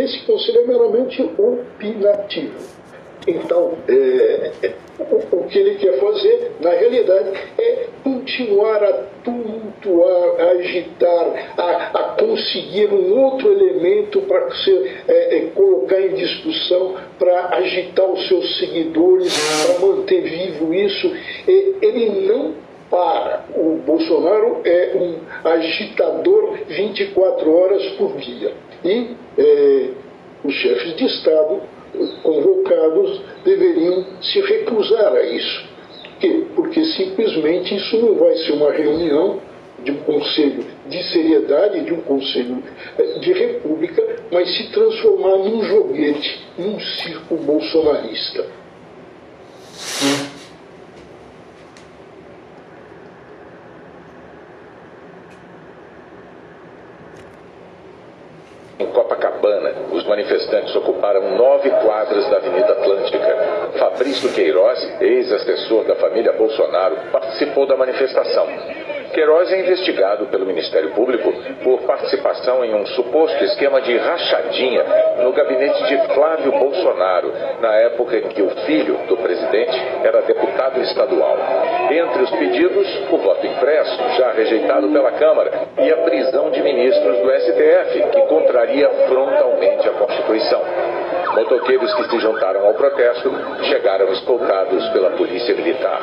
esse conselho é meramente opinativo. Então, é, é, o, o, que ele quer fazer, na realidade, é continuar a tumultuar, a agitar, a, a conseguir um outro elemento para é, é, colocar em discussão, para agitar os seus seguidores, para manter vivo isso. ele não para. O Bolsonaro é um agitador 24 horas por dia. E é, os chefes de Estado convocados deveriam se recusar a isso. Por quê? Porque simplesmente isso não vai ser uma reunião de um conselho de seriedade, de um conselho eh, de república, mas se transformar num joguete, num circo bolsonarista. Em Copacabana, os manifestantes ocuparam nove quadras da Avenida Atlântica. Fabrício Queiroz, ex-assessor da família Bolsonaro, participou da manifestação. Queiroz é investigado pelo Ministério Público por participação em um suposto esquema de rachadinha no gabinete de Flávio Bolsonaro, na época em que o filho do presidente era deputado estadual. Entre os pedidos, o voto impresso, já rejeitado pela Câmara, e a prisão ministros do STF, que contraria frontalmente a Constituição. Motoqueiros que se juntaram ao protesto chegaram escoltados pela Polícia Militar.